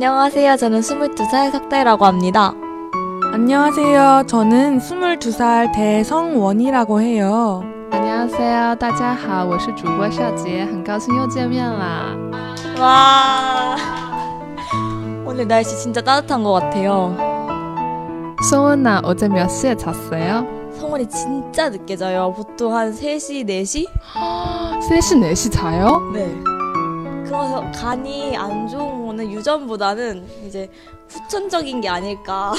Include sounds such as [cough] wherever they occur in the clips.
안녕하세요. 저는 22살 석대라고 합니다. 안녕하세요. 저는 22살 대성원이라고 해요. 安녕하세요，大家好，我是主播邵杰，很高兴又见面啦。 와. 오늘 날씨 진짜 따뜻한 것 같아요. 성원아, 어제 몇 시에 잤어요? 성원이 진짜 늦게 자요. 보통 한 3시, 4시? 3시, 4시 자요? 네. 그래서 간이 안 좋은 거는 유전보다는 이제 후천적인 게 아닐까.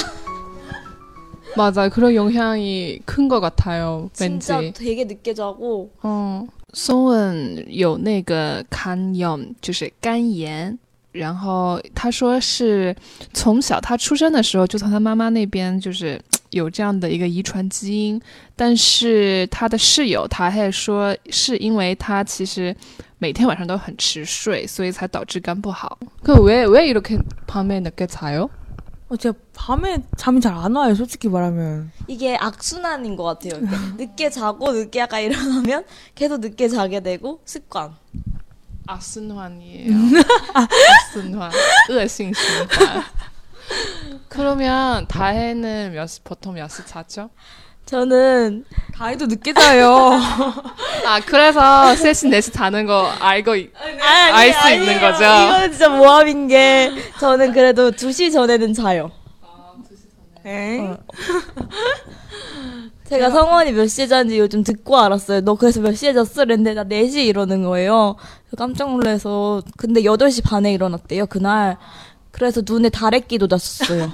맞아, 그런 영향이 큰 것 같아요. 진짜 왠지. 되게 늦게 자고 嗯，松文有那个肝炎，就是肝炎。然后他说是从小他出生的时候就从他妈妈那边就是 有这样的一个遗传基因，但是他的室友他还说是因为他其实每天晚上都很迟睡，所以才导致肝不好。그왜왜이렇게밤에늦게자요？ 어, 제가 밤에 잠이 잘 안 와요, 솔직히 말하면. 이게 악순환인 것 같아요. 이렇게 늦게 자고 늦게 약간 일어나면 계속 늦게 자게 되고 습관. 악순환이에요. 악순환. 恶性循环. 그러면 다혜는 몇 시, 보통 몇 시 자죠? 저는 다이도 늦게 자요. [laughs] 아, 그래서 3시, 4시 자는 거 알고, 있- 알수 있는 거죠? 이거는 진짜 모함인 게 저는 그래도 2시 전에는 자요. 에? 어. 제가 성원이 몇 시에 자는지 요즘 듣고 알았어요. 너 그래서 몇 시에 잤어? 그랬는데 나 4시에 이러는 거예요. 깜짝 놀라서 근데 8시 반에 일어났대요. 그날. 그래서 눈에 다래끼도 났었어요.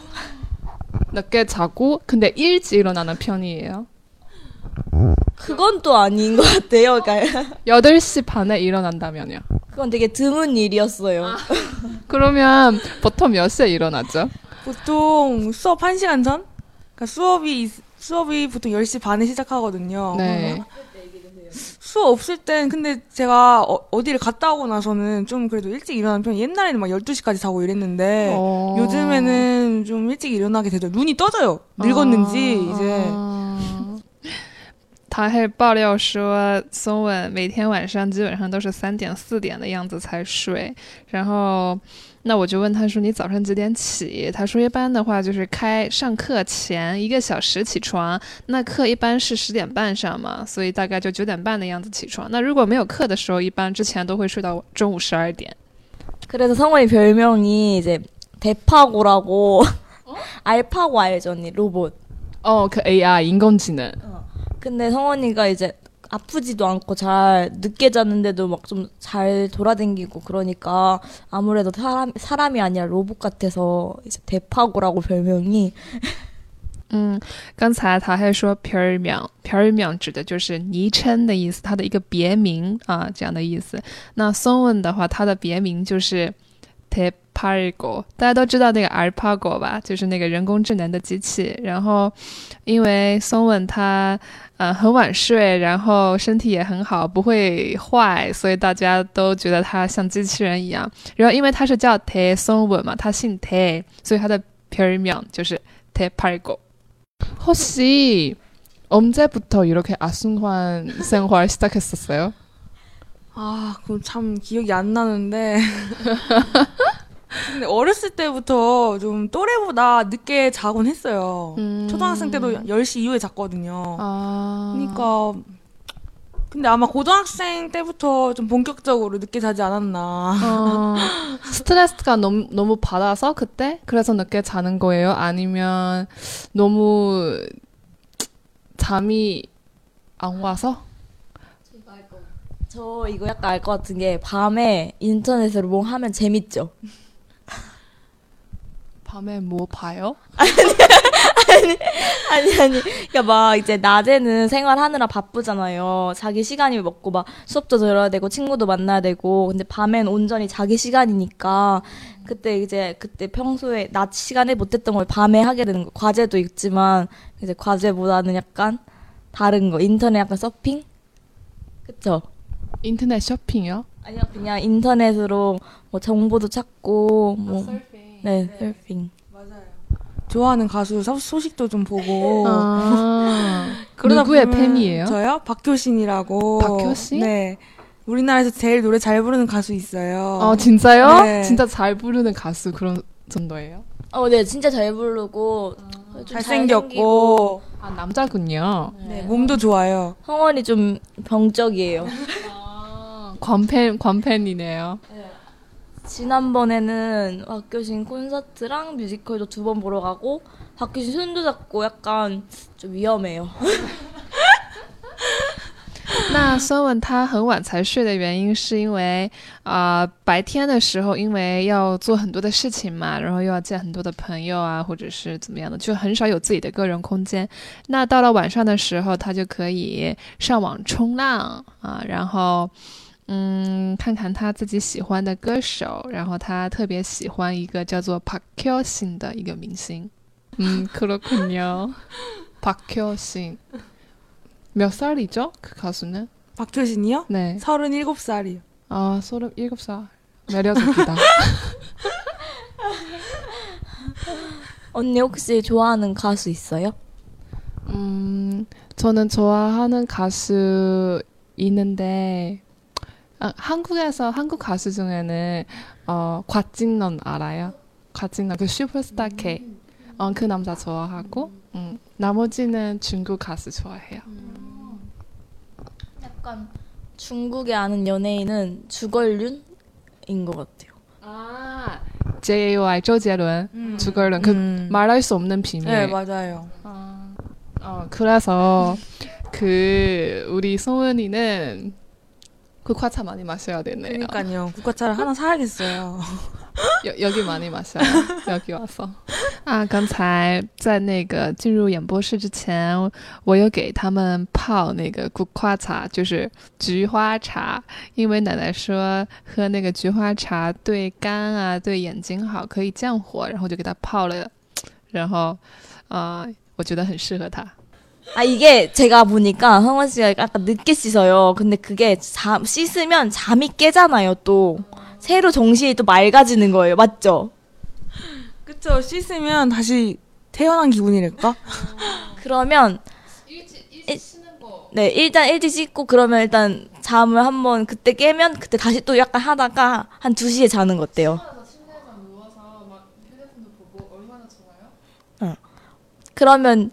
늦게 [laughs] 자고, 근데 일찍 일어나는 편이에요. 그건 또 아닌 것 같아요. 그러니까 [laughs] 8시 반에 일어난다면요. 그건 되게 드문 일이었어요. 그러면 보통 몇 시에 일어나죠? 보통 수업 1시간 전? 그러니까 수업이, 있- 수업이 보통 10시 반에 시작하거든요. 네. 수업 없을 땐 근데 제가 어, 디를 갔다 오고 나서는 좀 그래도 일찍 일어나는 편 옛날에는 막 12시까지 자고 이랬는데 어. 요즘에는 좀 일찍 일어나게 되죠. 눈이 떠져요. 늙었는지 이제 [laughs] 他还爆料说，松稳每天晚上基本上都是三点四点的样子才睡。然后， 那我就问他说：“你早上几点起？”他说：“一般的话就是开上课前一个小时起床。那课一般是十点半上嘛，所以大概就九点半的样子起床。那如果没有课的时候，一般之前都会睡到中午十二点。 그래서 성원이 별명이 이제 대파고라고 [laughs] 알파고 알죠 언니 로봇 哦，可 AI 人工智能。 근데 성원이가 이제 아프지도 않고 잘 늦게 자는데도 막 좀 잘 돌아다니고 그러니까 아무래도 사람 사람이 아니라 로봇 같아서 이제 대파고라고 별명이 [laughs] 嗯，刚才他还说皮儿명皮儿명指的就是昵称的意思，它的一个别名啊，这样的意思。那松文的话，它的别名就是 t e p a r g o 大家都知道那个 AlphaGo 吧，就是那个人工智能的机器。然后，因为松文它呃很晚睡，然后身体也很好，不会坏，所以大家都觉得它像机器人一样。然后，因为他是叫 Te 松文嘛，他姓 Te，所以他的皮儿名就是 Te p a r g o 혹시 언제부터 이렇게 아순환 생활 시작했었어요? 아, 그참 기억이 안 나는데. [laughs] 근데 어렸을 때부터 좀 또래보다 늦게 자곤 했어요. 초등학생 때도 10시 이후에 잤거든요. 아, 그러니까 근데 아마 고등학생 때부터 좀 본격적으로 늦게 자지 않았나. 어, 스트레스가 너무, 너무 받아서 그때? 그래서 늦게 자는 거예요? 아니면 너무 잠이 안 와서? 저 이거 약간 알 것 같은 게 밤에 인터넷으로 뭐 하면 재밌죠. 밤에 뭐 봐요? 아니 아니 그러니까 막 이제 낮에는 생활하느라 바쁘잖아요. 자기 시간이 먹고 막 수업도 들어야 되고 친구도 만나야 되고. 근데 밤엔 온전히 자기 시간이니까 그때 이제 그때 평소에 낮 시간에 못했던 걸 밤에 하게 되는 거 과제도 있지만 이제 과제보다는 약간 다른 거 인터넷 약간 서핑? 그쵸? 인터넷 쇼핑이요? 아니요 그냥 인터넷으로 뭐 정보도 찾고 뭐 네, 서핑 좋아하는 가수 소- 소식도 좀 보고. 아, [laughs] 그러다 누구의 보면 팬이에요? 저요? 박효신이라고. 박효신? 네. 우리나라에서 제일 노래 잘 부르는 가수 있어요. 어, 진짜요? 네. 진짜 잘 부르는 가수 그런 정도예요? 어, 네, 진짜 잘 부르고 좀 잘생겼고 아 남자군요. 네, 몸도 좋아요. 성원이 좀 병적이에요. 아, 광팬 광팬이네요. 지난번에는 박효신 콘서트랑 뮤지컬도 두 번 보러 가고 박효신 손도 잡고 약간 좀 위험해요. [laughs] 那孙文他很晚才睡的原因，是因为啊、呃白天的时候因为要做很多的事情嘛，然后又要见很多的朋友啊，或者是怎么样的，就很少有自己的个人空间。那到了晚上的时候，他就可以上网冲浪啊，然后 嗯看看他自己喜欢的歌手，然后他特别喜欢一个叫做 Park Hyo Shin 的一个明星。嗯，그렇군요。Park Hyo Shin [laughs] 몇 살이죠? 그 가수는? 박효신이요? 네. 37살이요. 아, 37살. 매력적이다. [laughs] 언니 혹시 좋아하는 가수 있어요? 음, 저는 좋아하는 가수 있는데, 아, 한국에서 한국 가수 중에는 어, 곽진넌 알아요? 곽진런 그 슈퍼스타 K. 어, 그 남자 좋아하고 음, 나머지는 중국 가수 좋아해요. 음. 약간 중국에 아는 연예인은 주걸륜인 것 같아요. 아, JY 조재伦, 음. 주걸륜 그 음. 말할 수 없는 비밀. 네 맞아요. 아, 어, 그래서 그 우리 소은이는 국화차 많이 마셔야 되네요. 그러니까요. 국화차를 하나 사야겠어요. [laughs] 有여기 많이 마셔요. [laughs] 여기 와서. 啊，刚才在那个进入演播室之前，我有给他们泡那个古夸茶，就是菊花茶，因为奶奶说喝那个菊花茶对肝啊、对眼睛好，可以降火，然后就给他泡了，然后啊、呃我觉得很适合他。 아 이게 제가 보니까 성원 씨가 약간 늦게 씻어요. 근데 그게 잠 씻으면 잠이 깨잖아요. 또 새로 정신이 또 맑아지는 거예요. 맞죠? 그쵸. 씻으면 다시 태어난 기분이랄까? [laughs] 그러면 네 일단 일찍 씻고 그러면 일단 잠을 한번 그때 깨면 그때 다시 또 약간 하다가 한 2시에 자는 거 어때요? 그러면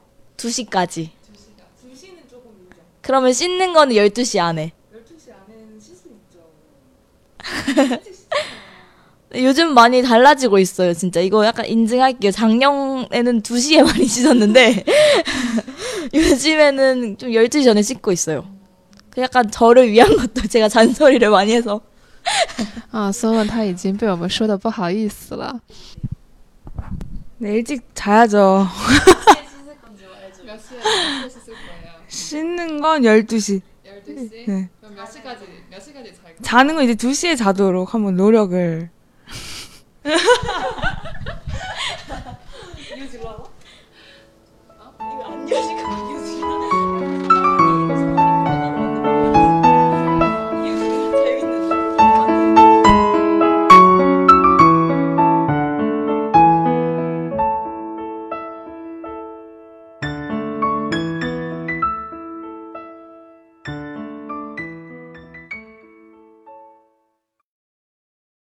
2시까지. 그러면 씻는 거는 12시 안에. 12시 안에는 씻을 수 있죠. [laughs] 요즘 많이 달라지고 있어요, 진짜. 이거 약간 인증할게요. 작년에는 2시에 [laughs] 많이 씻었는데, [laughs] 요즘에는 좀 12시 전에 씻고 있어요. 그 약간 저를 위한 것도 제가 잔소리를 많이 해서. 啊，松文他已经被我们说的不好意思了。 네, 일찍 자야죠. 씻는 건 12시. 네. 몇 시까지 몇 시까지 잘? 자는 건 이제 2시에 자도록 한번 노력을. [laughs]